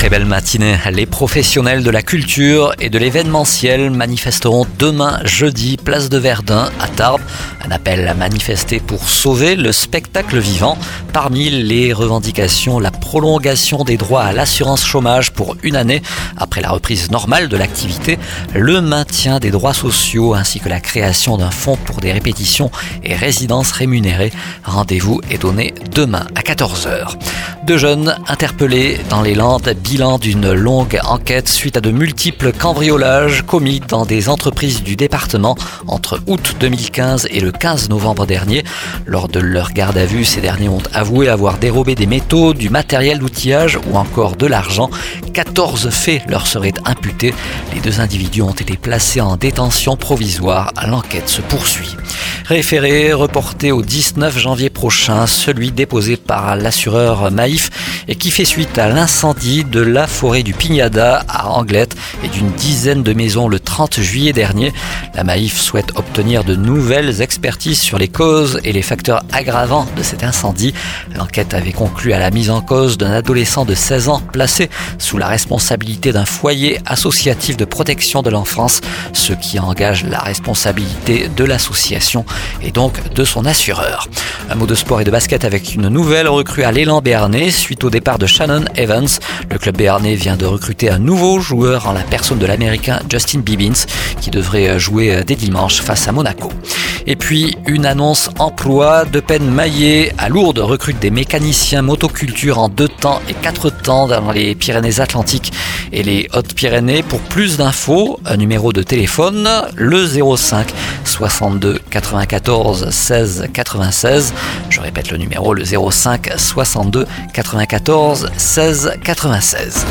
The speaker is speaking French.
Très belle matinée. Les professionnels de la culture et de l'événementiel manifesteront demain jeudi place de Verdun à Tarbes. Un appel à manifester pour sauver le spectacle vivant. Parmi les revendications, la prolongation des droits à l'assurance chômage pour une année après la reprise normale de l'activité, le maintien des droits sociaux ainsi que la création d'un fonds pour des répétitions et résidences rémunérées. Rendez-vous est donné demain à 14h. Deux jeunes interpellés dans les Landes bilan d'une longue enquête suite à de multiples cambriolages commis dans des entreprises du département entre août 2015 et le 15 novembre dernier. Lors de leur garde à vue, ces derniers ont avoué avoir dérobé des métaux, du matériel d'outillage ou encore de l'argent. 14 faits leur seraient imputés. Les deux individus ont été placés en détention provisoire. L'enquête se poursuit. Référé reporté au 19 janvier prochain, celui déposé par l'assureur Maïf sportif et qui fait suite à l'incendie de la forêt du Pignada à Anglette et d'une dizaine de maisons le 30 juillet dernier. La Maïf souhaite obtenir de nouvelles expertises sur les causes et les facteurs aggravants de cet incendie. L'enquête avait conclu à la mise en cause d'un adolescent de 16 ans placé sous la responsabilité d'un foyer associatif de protection de l'enfance, ce qui engage la responsabilité de l'association et donc de son assureur. Un mot de sport et de basket avec une nouvelle recrue à l'élan Béarnais suite au départ de Shannon Evans. Le club béarnais vient de recruter un nouveau joueur en la personne de l'américain Justin Bibbins qui devrait jouer dès dimanche face à Monaco. Et puis une annonce emploi de peine maillée à Lourdes recrute des mécaniciens motoculture en deux temps et quatre temps dans les Pyrénées-Atlantiques et les Hautes-Pyrénées. Pour plus d'infos, un numéro de téléphone, le 05 62 94 16 96. Je répète le numéro, le 05 62 94 16 96.